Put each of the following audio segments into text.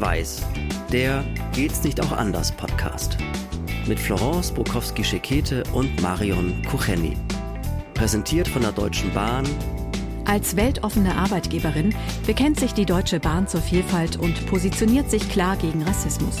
Schwarz-Weiß, der Geht's nicht auch anders Podcast. Mit Florence Bukowski-Schekete und Marion Kucheni. Präsentiert von der Deutschen Bahn. Als weltoffene Arbeitgeberin bekennt sich die Deutsche Bahn zur Vielfalt und positioniert sich klar gegen Rassismus.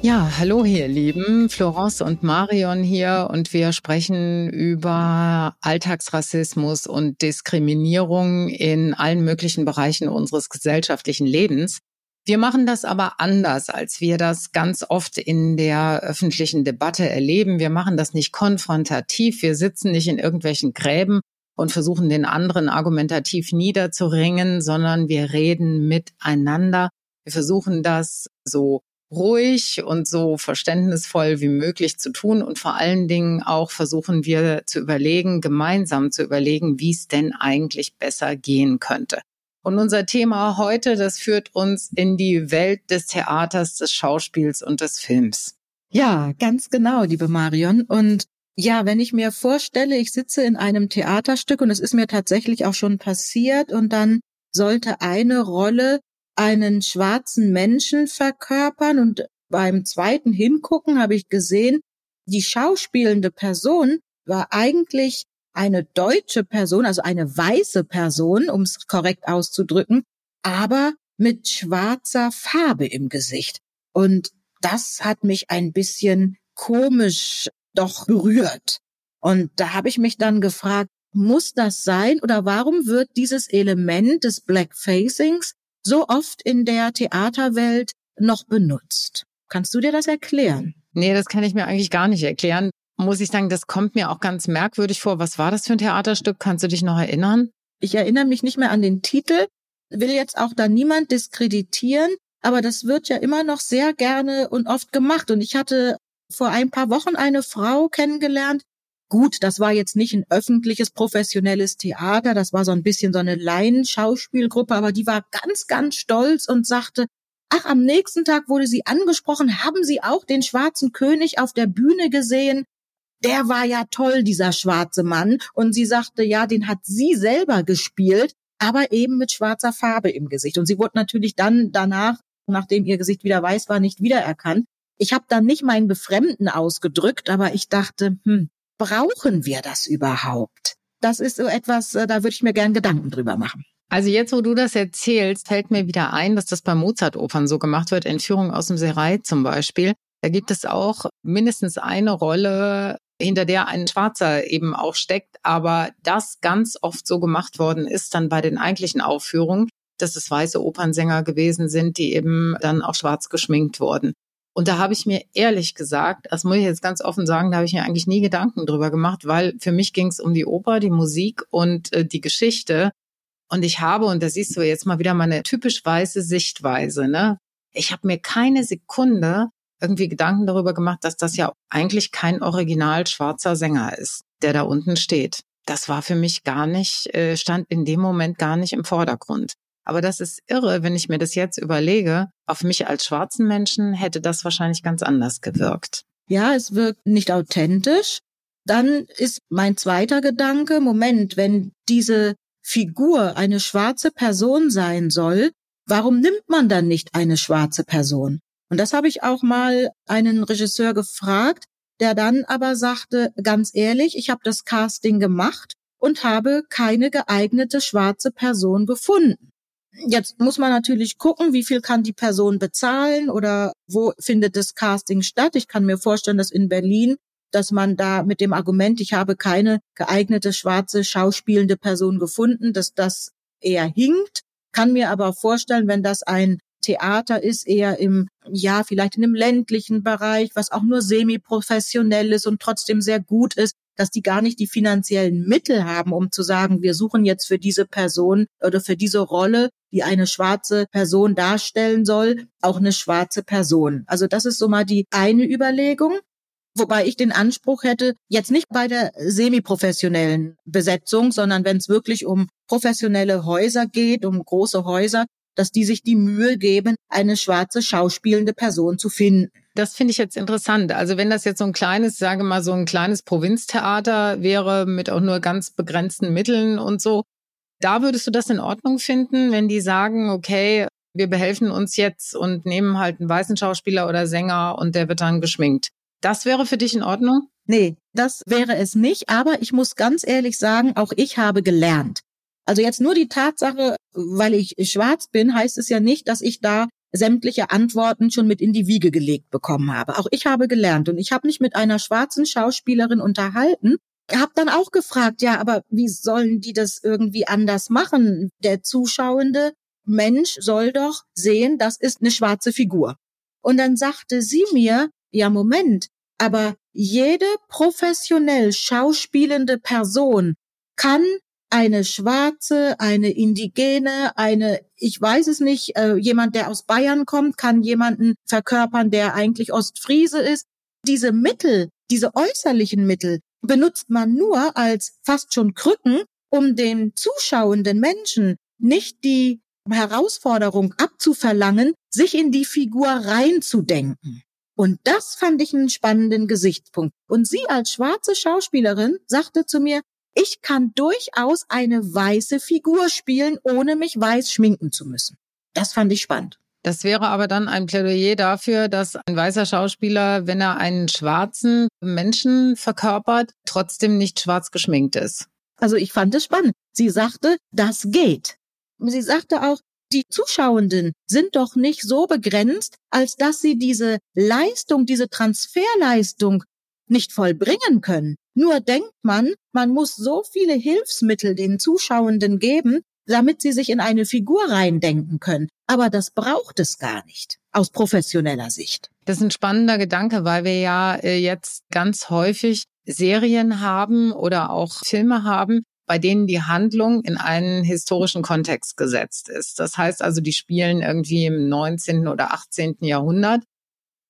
Ja, hallo ihr Lieben, Florence und Marion hier und wir sprechen über Alltagsrassismus und Diskriminierung in allen möglichen Bereichen unseres gesellschaftlichen Lebens. Wir machen das aber anders, als wir das ganz oft in der öffentlichen Debatte erleben. Wir machen das nicht konfrontativ, wir sitzen nicht in irgendwelchen Gräben und versuchen den anderen argumentativ niederzuringen, sondern wir reden miteinander. Wir versuchen das so ruhig und so verständnisvoll wie möglich zu tun. Und vor allen Dingen auch versuchen wir zu überlegen, gemeinsam zu überlegen, wie es denn eigentlich besser gehen könnte. Und unser Thema heute, das führt uns in die Welt des Theaters, des Schauspiels und des Films. Ja, ganz genau, liebe Marion. Und ja, wenn ich mir vorstelle, ich sitze in einem Theaterstück und es ist mir tatsächlich auch schon passiert und dann sollte eine Rolle einen schwarzen Menschen verkörpern und beim zweiten Hingucken habe ich gesehen, die schauspielende Person war eigentlich eine deutsche Person, also eine weiße Person, um es korrekt auszudrücken, aber mit schwarzer Farbe im Gesicht. Und das hat mich ein bisschen komisch doch berührt. Und da habe ich mich dann gefragt, muss das sein oder warum wird dieses Element des Blackfacings so oft in der Theaterwelt noch benutzt. Kannst du dir das erklären? Nee, das kann ich mir eigentlich gar nicht erklären. Muss ich sagen, das kommt mir auch ganz merkwürdig vor. Was war das für ein Theaterstück? Kannst du dich noch erinnern? Ich erinnere mich nicht mehr an den Titel, will jetzt auch da niemand diskreditieren, aber das wird ja immer noch sehr gerne und oft gemacht. Und ich hatte vor ein paar Wochen eine Frau kennengelernt, Gut, das war jetzt nicht ein öffentliches, professionelles Theater, das war so ein bisschen so eine Laienschauspielgruppe, aber die war ganz, ganz stolz und sagte, ach, am nächsten Tag wurde sie angesprochen, haben Sie auch den schwarzen König auf der Bühne gesehen? Der war ja toll, dieser schwarze Mann. Und sie sagte, ja, den hat sie selber gespielt, aber eben mit schwarzer Farbe im Gesicht. Und sie wurde natürlich dann danach, nachdem ihr Gesicht wieder weiß war, nicht wiedererkannt. Ich habe dann nicht mein Befremden ausgedrückt, aber ich dachte, hm, brauchen wir das überhaupt? Das ist so etwas, äh, da würde ich mir gern Gedanken drüber machen. Also jetzt, wo du das erzählst, fällt mir wieder ein, dass das bei Mozart-Opern so gemacht wird, Entführung aus dem Serai zum Beispiel. Da gibt es auch mindestens eine Rolle, hinter der ein Schwarzer eben auch steckt, aber das ganz oft so gemacht worden ist dann bei den eigentlichen Aufführungen, dass es weiße Opernsänger gewesen sind, die eben dann auch schwarz geschminkt wurden. Und da habe ich mir ehrlich gesagt, das muss ich jetzt ganz offen sagen, da habe ich mir eigentlich nie Gedanken drüber gemacht, weil für mich ging es um die Oper, die Musik und äh, die Geschichte. Und ich habe, und da siehst du jetzt mal wieder meine typisch weiße Sichtweise, ne? Ich habe mir keine Sekunde irgendwie Gedanken darüber gemacht, dass das ja eigentlich kein original schwarzer Sänger ist, der da unten steht. Das war für mich gar nicht, äh, stand in dem Moment gar nicht im Vordergrund. Aber das ist irre, wenn ich mir das jetzt überlege. Auf mich als schwarzen Menschen hätte das wahrscheinlich ganz anders gewirkt. Ja, es wirkt nicht authentisch. Dann ist mein zweiter Gedanke, Moment, wenn diese Figur eine schwarze Person sein soll, warum nimmt man dann nicht eine schwarze Person? Und das habe ich auch mal einen Regisseur gefragt, der dann aber sagte, ganz ehrlich, ich habe das Casting gemacht und habe keine geeignete schwarze Person gefunden. Jetzt muss man natürlich gucken, wie viel kann die Person bezahlen oder wo findet das Casting statt. Ich kann mir vorstellen, dass in Berlin, dass man da mit dem Argument, ich habe keine geeignete schwarze schauspielende Person gefunden, dass das eher hinkt. Kann mir aber vorstellen, wenn das ein Theater ist, eher im, ja, vielleicht in einem ländlichen Bereich, was auch nur semi-professionell ist und trotzdem sehr gut ist, dass die gar nicht die finanziellen Mittel haben, um zu sagen, wir suchen jetzt für diese Person oder für diese Rolle, die eine schwarze Person darstellen soll, auch eine schwarze Person. Also das ist so mal die eine Überlegung. Wobei ich den Anspruch hätte, jetzt nicht bei der semi-professionellen Besetzung, sondern wenn es wirklich um professionelle Häuser geht, um große Häuser, dass die sich die Mühe geben, eine schwarze schauspielende Person zu finden. Das finde ich jetzt interessant. Also wenn das jetzt so ein kleines, sage mal so ein kleines Provinztheater wäre mit auch nur ganz begrenzten Mitteln und so, da würdest du das in Ordnung finden, wenn die sagen, okay, wir behelfen uns jetzt und nehmen halt einen weißen Schauspieler oder Sänger und der wird dann geschminkt. Das wäre für dich in Ordnung? Nee, das wäre es nicht. Aber ich muss ganz ehrlich sagen, auch ich habe gelernt. Also jetzt nur die Tatsache, weil ich schwarz bin, heißt es ja nicht, dass ich da sämtliche Antworten schon mit in die Wiege gelegt bekommen habe. Auch ich habe gelernt und ich habe mich mit einer schwarzen Schauspielerin unterhalten, habe dann auch gefragt, ja, aber wie sollen die das irgendwie anders machen? Der zuschauende Mensch soll doch sehen, das ist eine schwarze Figur. Und dann sagte sie mir, ja, Moment, aber jede professionell schauspielende Person kann eine Schwarze, eine Indigene, eine, ich weiß es nicht, äh, jemand, der aus Bayern kommt, kann jemanden verkörpern, der eigentlich Ostfriese ist. Diese Mittel, diese äußerlichen Mittel benutzt man nur als fast schon Krücken, um den zuschauenden Menschen nicht die Herausforderung abzuverlangen, sich in die Figur reinzudenken. Und das fand ich einen spannenden Gesichtspunkt. Und sie als schwarze Schauspielerin sagte zu mir, ich kann durchaus eine weiße Figur spielen, ohne mich weiß schminken zu müssen. Das fand ich spannend. Das wäre aber dann ein Plädoyer dafür, dass ein weißer Schauspieler, wenn er einen schwarzen Menschen verkörpert, trotzdem nicht schwarz geschminkt ist. Also ich fand es spannend. Sie sagte, das geht. Sie sagte auch, die Zuschauenden sind doch nicht so begrenzt, als dass sie diese Leistung, diese Transferleistung nicht vollbringen können. Nur denkt man, man muss so viele Hilfsmittel den Zuschauenden geben, damit sie sich in eine Figur reindenken können. Aber das braucht es gar nicht aus professioneller Sicht. Das ist ein spannender Gedanke, weil wir ja äh, jetzt ganz häufig Serien haben oder auch Filme haben, bei denen die Handlung in einen historischen Kontext gesetzt ist. Das heißt also, die spielen irgendwie im 19. oder 18. Jahrhundert.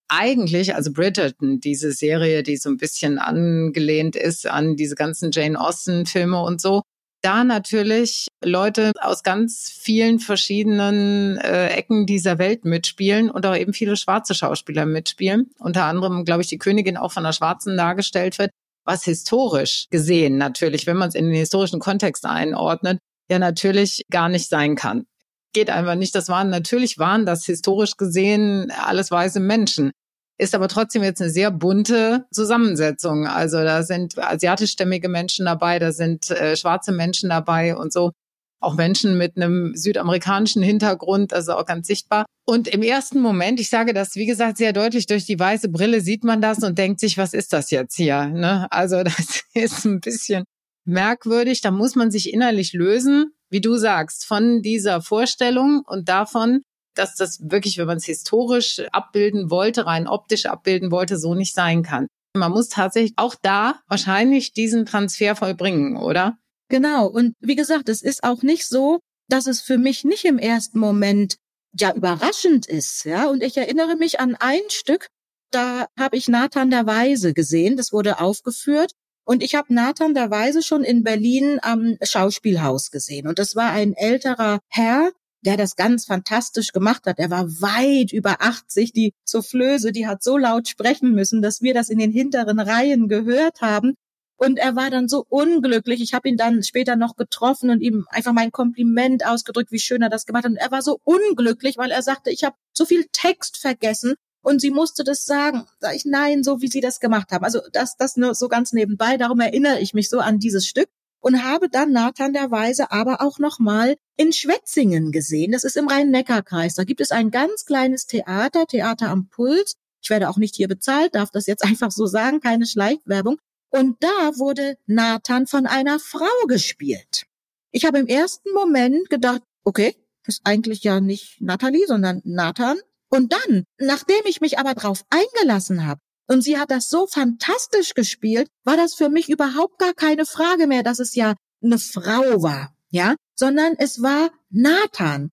Eigentlich, also Bridgerton, diese Serie, die so ein bisschen angelehnt ist an diese ganzen Jane Austen-Filme und so, da natürlich Leute aus ganz vielen verschiedenen äh, Ecken dieser Welt mitspielen und auch eben viele schwarze Schauspieler mitspielen. Unter anderem, glaube ich, die Königin auch von einer Schwarzen dargestellt wird was historisch gesehen natürlich, wenn man es in den historischen Kontext einordnet, ja natürlich gar nicht sein kann. Geht einfach nicht. Das waren natürlich waren das historisch gesehen alles weiße Menschen. Ist aber trotzdem jetzt eine sehr bunte Zusammensetzung. Also da sind asiatischstämmige Menschen dabei, da sind äh, schwarze Menschen dabei und so auch Menschen mit einem südamerikanischen Hintergrund, also auch ganz sichtbar. Und im ersten Moment, ich sage das, wie gesagt, sehr deutlich durch die weiße Brille sieht man das und denkt sich, was ist das jetzt hier? Ne? Also das ist ein bisschen merkwürdig. Da muss man sich innerlich lösen, wie du sagst, von dieser Vorstellung und davon, dass das wirklich, wenn man es historisch abbilden wollte, rein optisch abbilden wollte, so nicht sein kann. Man muss tatsächlich auch da wahrscheinlich diesen Transfer vollbringen, oder? Genau. Und wie gesagt, es ist auch nicht so, dass es für mich nicht im ersten Moment ja überraschend ist, ja. Und ich erinnere mich an ein Stück, da habe ich Nathan der Weise gesehen, das wurde aufgeführt. Und ich habe Nathan der Weise schon in Berlin am Schauspielhaus gesehen. Und das war ein älterer Herr, der das ganz fantastisch gemacht hat. Er war weit über 80. Die Soufflöse, die hat so laut sprechen müssen, dass wir das in den hinteren Reihen gehört haben. Und er war dann so unglücklich. Ich habe ihn dann später noch getroffen und ihm einfach mein Kompliment ausgedrückt, wie schön er das gemacht hat. Und er war so unglücklich, weil er sagte, ich habe so viel Text vergessen und sie musste das sagen. Sag ich, nein, so wie sie das gemacht haben. Also das, das nur so ganz nebenbei. Darum erinnere ich mich so an dieses Stück und habe dann Nathan der Weise aber auch noch mal in Schwetzingen gesehen. Das ist im Rhein-Neckar-Kreis. Da gibt es ein ganz kleines Theater, Theater am Puls. Ich werde auch nicht hier bezahlt, darf das jetzt einfach so sagen, keine Schleichwerbung. Und da wurde Nathan von einer Frau gespielt. Ich habe im ersten Moment gedacht, okay, ist eigentlich ja nicht Natalie, sondern Nathan. Und dann, nachdem ich mich aber drauf eingelassen habe, und sie hat das so fantastisch gespielt, war das für mich überhaupt gar keine Frage mehr, dass es ja eine Frau war, ja, sondern es war Nathan.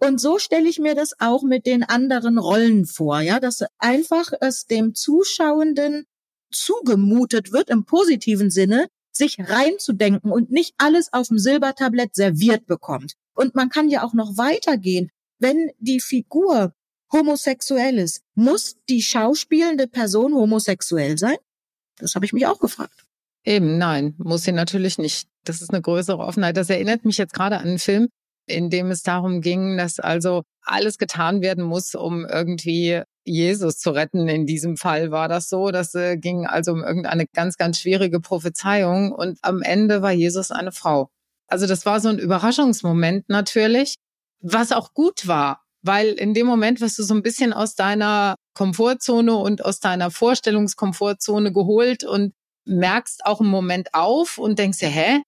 Und so stelle ich mir das auch mit den anderen Rollen vor, ja, dass einfach es dem Zuschauenden zugemutet wird im positiven Sinne, sich reinzudenken und nicht alles auf dem Silbertablett serviert bekommt. Und man kann ja auch noch weitergehen. Wenn die Figur homosexuell ist, muss die schauspielende Person homosexuell sein? Das habe ich mich auch gefragt. Eben, nein, muss sie natürlich nicht. Das ist eine größere Offenheit. Das erinnert mich jetzt gerade an einen Film, in dem es darum ging, dass also alles getan werden muss, um irgendwie Jesus zu retten. In diesem Fall war das so. Das äh, ging also um irgendeine ganz, ganz schwierige Prophezeiung. Und am Ende war Jesus eine Frau. Also das war so ein Überraschungsmoment natürlich, was auch gut war, weil in dem Moment wirst du so ein bisschen aus deiner Komfortzone und aus deiner Vorstellungskomfortzone geholt und merkst auch einen Moment auf und denkst dir, hä?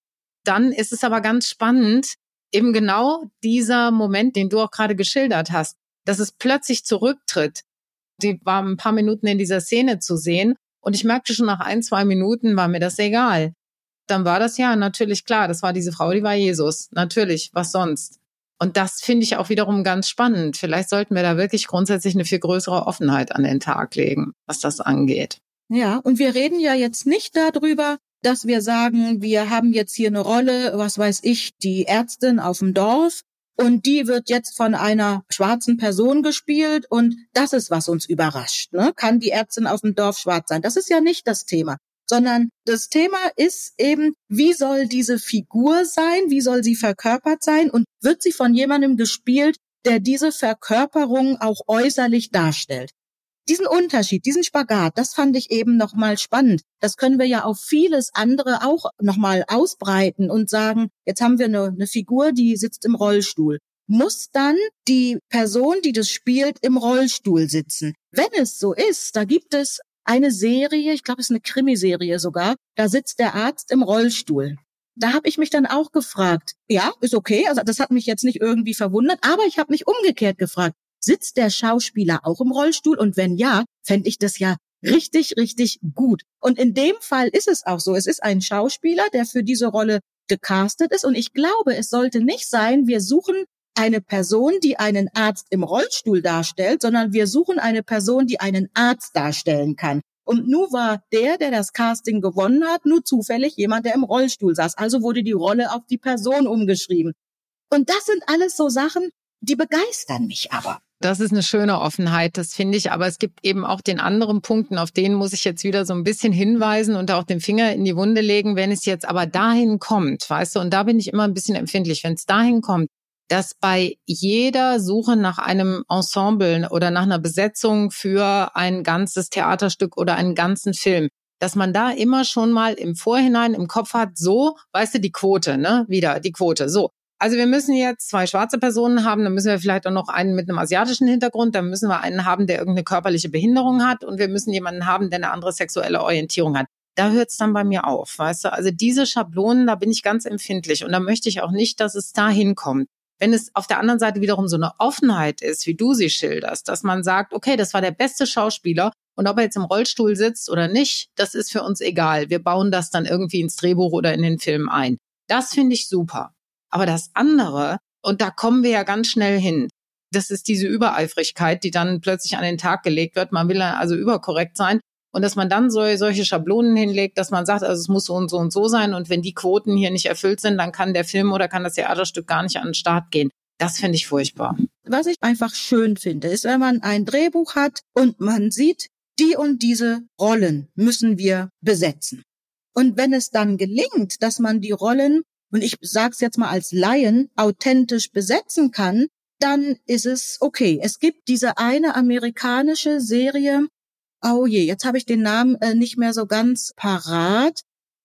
Dann ist es aber ganz spannend, eben genau dieser Moment, den du auch gerade geschildert hast, dass es plötzlich zurücktritt. Die war ein paar Minuten in dieser Szene zu sehen und ich merkte schon nach ein, zwei Minuten war mir das egal. Dann war das ja natürlich klar, das war diese Frau, die war Jesus. Natürlich, was sonst? Und das finde ich auch wiederum ganz spannend. Vielleicht sollten wir da wirklich grundsätzlich eine viel größere Offenheit an den Tag legen, was das angeht. Ja, und wir reden ja jetzt nicht darüber, dass wir sagen, wir haben jetzt hier eine Rolle, was weiß ich, die Ärztin auf dem Dorf und die wird jetzt von einer schwarzen Person gespielt und das ist, was uns überrascht. Ne? Kann die Ärztin auf dem Dorf schwarz sein? Das ist ja nicht das Thema, sondern das Thema ist eben, wie soll diese Figur sein? Wie soll sie verkörpert sein? Und wird sie von jemandem gespielt, der diese Verkörperung auch äußerlich darstellt? diesen Unterschied, diesen Spagat, das fand ich eben nochmal spannend. Das können wir ja auf vieles andere auch nochmal ausbreiten und sagen, jetzt haben wir eine, eine Figur, die sitzt im Rollstuhl. Muss dann die Person, die das spielt, im Rollstuhl sitzen? Wenn es so ist, da gibt es eine Serie, ich glaube, es ist eine Krimiserie sogar, da sitzt der Arzt im Rollstuhl. Da habe ich mich dann auch gefragt, ja, ist okay, also das hat mich jetzt nicht irgendwie verwundert, aber ich habe mich umgekehrt gefragt, Sitzt der Schauspieler auch im Rollstuhl? Und wenn ja, fände ich das ja richtig, richtig gut. Und in dem Fall ist es auch so. Es ist ein Schauspieler, der für diese Rolle gecastet ist. Und ich glaube, es sollte nicht sein, wir suchen eine Person, die einen Arzt im Rollstuhl darstellt, sondern wir suchen eine Person, die einen Arzt darstellen kann. Und nur war der, der das Casting gewonnen hat, nur zufällig jemand, der im Rollstuhl saß. Also wurde die Rolle auf die Person umgeschrieben. Und das sind alles so Sachen, die begeistern mich aber. Das ist eine schöne Offenheit, das finde ich. Aber es gibt eben auch den anderen Punkten, auf denen muss ich jetzt wieder so ein bisschen hinweisen und auch den Finger in die Wunde legen, wenn es jetzt aber dahin kommt, weißt du, und da bin ich immer ein bisschen empfindlich, wenn es dahin kommt, dass bei jeder Suche nach einem Ensemble oder nach einer Besetzung für ein ganzes Theaterstück oder einen ganzen Film, dass man da immer schon mal im Vorhinein im Kopf hat, so, weißt du, die Quote, ne? Wieder die Quote. So, also wir müssen jetzt zwei schwarze Personen haben, dann müssen wir vielleicht auch noch einen mit einem asiatischen Hintergrund, dann müssen wir einen haben, der irgendeine körperliche Behinderung hat und wir müssen jemanden haben, der eine andere sexuelle Orientierung hat. Da hört es dann bei mir auf, weißt du? Also diese Schablonen, da bin ich ganz empfindlich und da möchte ich auch nicht, dass es dahin kommt. Wenn es auf der anderen Seite wiederum so eine Offenheit ist, wie du sie schilderst, dass man sagt, okay, das war der beste Schauspieler und ob er jetzt im Rollstuhl sitzt oder nicht, das ist für uns egal. Wir bauen das dann irgendwie ins Drehbuch oder in den Film ein. Das finde ich super. Aber das andere, und da kommen wir ja ganz schnell hin, das ist diese Übereifrigkeit, die dann plötzlich an den Tag gelegt wird. Man will also überkorrekt sein. Und dass man dann so, solche Schablonen hinlegt, dass man sagt, also es muss so und so und so sein. Und wenn die Quoten hier nicht erfüllt sind, dann kann der Film oder kann das Theaterstück gar nicht an den Start gehen. Das finde ich furchtbar. Was ich einfach schön finde, ist, wenn man ein Drehbuch hat und man sieht, die und diese Rollen müssen wir besetzen. Und wenn es dann gelingt, dass man die Rollen und ich sag's jetzt mal als Laien, authentisch besetzen kann, dann ist es okay. Es gibt diese eine amerikanische Serie, oh je, jetzt habe ich den Namen äh, nicht mehr so ganz parat.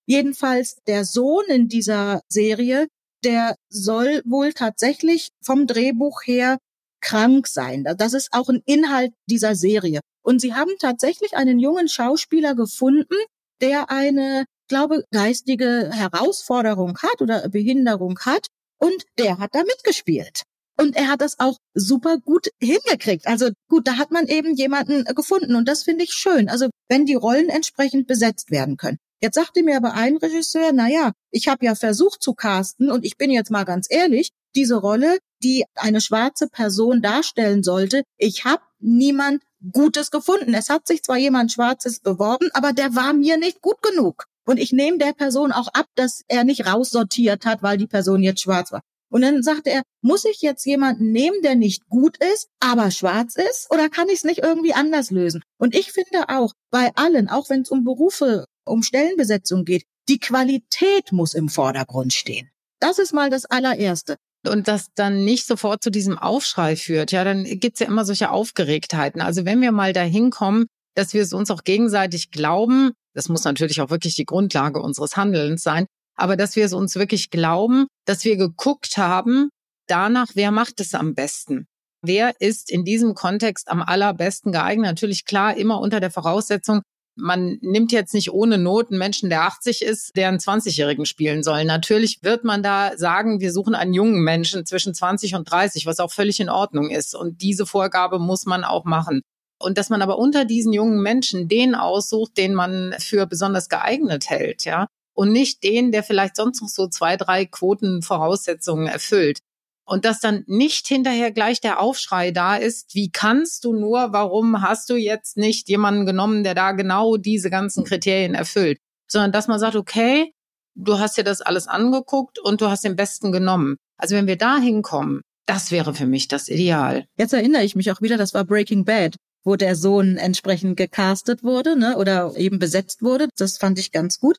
Jedenfalls der Sohn in dieser Serie, der soll wohl tatsächlich vom Drehbuch her krank sein. Das ist auch ein Inhalt dieser Serie. Und sie haben tatsächlich einen jungen Schauspieler gefunden, der eine glaube, geistige Herausforderung hat oder Behinderung hat und der hat da mitgespielt. Und er hat das auch super gut hingekriegt. Also gut, da hat man eben jemanden gefunden und das finde ich schön. Also wenn die Rollen entsprechend besetzt werden können. Jetzt sagte mir aber ein Regisseur, na ja, ich habe ja versucht zu casten und ich bin jetzt mal ganz ehrlich, diese Rolle, die eine schwarze Person darstellen sollte, ich habe niemand Gutes gefunden. Es hat sich zwar jemand Schwarzes beworben, aber der war mir nicht gut genug. Und ich nehme der Person auch ab, dass er nicht raussortiert hat, weil die Person jetzt schwarz war. Und dann sagte er, muss ich jetzt jemanden nehmen, der nicht gut ist, aber schwarz ist? Oder kann ich es nicht irgendwie anders lösen? Und ich finde auch, bei allen, auch wenn es um Berufe, um Stellenbesetzung geht, die Qualität muss im Vordergrund stehen. Das ist mal das allererste. und das dann nicht sofort zu diesem Aufschrei führt, ja, dann gibt's ja immer solche Aufgeregtheiten. Also wenn wir mal dahin kommen, dass wir es uns auch gegenseitig glauben, das muss natürlich auch wirklich die Grundlage unseres Handelns sein, aber dass wir es uns wirklich glauben, dass wir geguckt haben, danach, wer macht es am besten? Wer ist in diesem Kontext am allerbesten geeignet? Natürlich klar, immer unter der Voraussetzung, man nimmt jetzt nicht ohne Not einen Menschen, der 80 ist, der einen 20-Jährigen spielen soll. Natürlich wird man da sagen, wir suchen einen jungen Menschen zwischen 20 und 30, was auch völlig in Ordnung ist. Und diese Vorgabe muss man auch machen. Und dass man aber unter diesen jungen Menschen den aussucht, den man für besonders geeignet hält, ja. Und nicht den, der vielleicht sonst noch so zwei, drei Quotenvoraussetzungen erfüllt. Und dass dann nicht hinterher gleich der Aufschrei da ist, wie kannst du nur, warum hast du jetzt nicht jemanden genommen, der da genau diese ganzen Kriterien erfüllt, sondern dass man sagt, okay, du hast dir das alles angeguckt und du hast den Besten genommen. Also wenn wir da hinkommen, das wäre für mich das Ideal. Jetzt erinnere ich mich auch wieder, das war Breaking Bad, wo der Sohn entsprechend gecastet wurde, ne, oder eben besetzt wurde. Das fand ich ganz gut.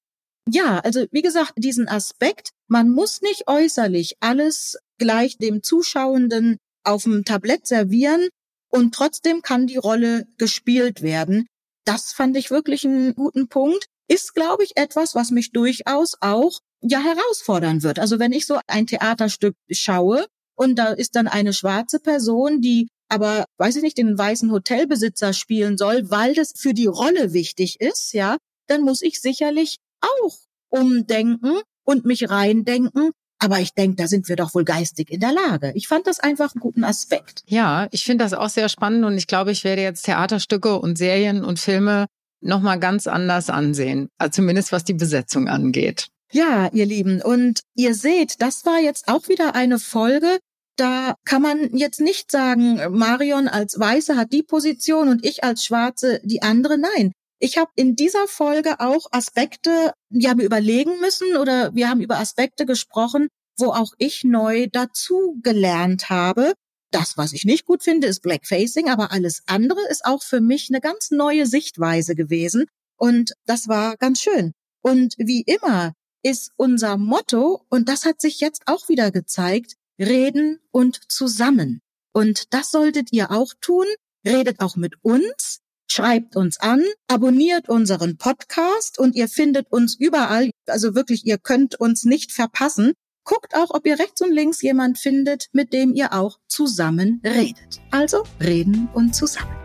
Ja, also wie gesagt, diesen Aspekt, man muss nicht äußerlich alles gleich dem Zuschauenden auf dem Tablett servieren und trotzdem kann die Rolle gespielt werden. Das fand ich wirklich einen guten Punkt. Ist, glaube ich, etwas, was mich durchaus auch ja herausfordern wird. Also wenn ich so ein Theaterstück schaue und da ist dann eine schwarze Person, die aber, weiß ich nicht, den weißen Hotelbesitzer spielen soll, weil das für die Rolle wichtig ist, ja, dann muss ich sicherlich auch umdenken und mich reindenken. Aber ich denke, da sind wir doch wohl geistig in der Lage. Ich fand das einfach einen guten Aspekt. Ja, ich finde das auch sehr spannend und ich glaube, ich werde jetzt Theaterstücke und Serien und Filme nochmal ganz anders ansehen. Also zumindest was die Besetzung angeht. Ja, ihr Lieben. Und ihr seht, das war jetzt auch wieder eine Folge. Da kann man jetzt nicht sagen, Marion als Weiße hat die Position und ich als Schwarze die andere. Nein, ich habe in dieser Folge auch Aspekte, ja, mir überlegen müssen oder wir haben über Aspekte gesprochen, wo auch ich neu dazu gelernt habe. Das, was ich nicht gut finde, ist Blackfacing, aber alles andere ist auch für mich eine ganz neue Sichtweise gewesen. Und das war ganz schön. Und wie immer ist unser Motto, und das hat sich jetzt auch wieder gezeigt, reden und zusammen. Und das solltet ihr auch tun. Redet auch mit uns, Schreibt uns an, abonniert unseren Podcast und ihr findet uns überall. Also wirklich, ihr könnt uns nicht verpassen. Guckt auch, ob ihr rechts und links jemand findet, mit dem ihr auch zusammen redet. Also reden und zusammen.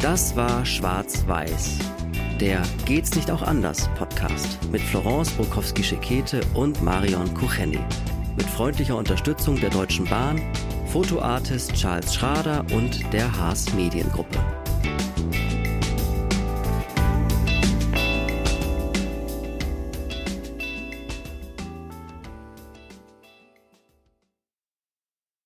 Das war Schwarz-Weiß. Der Geht's nicht auch anders Podcast mit Florence Brokowski-Schekete und Marion Kucheni. Mit freundlicher Unterstützung der Deutschen Bahn, Fotoartist Charles Schrader und der Haas Mediengruppe. thank you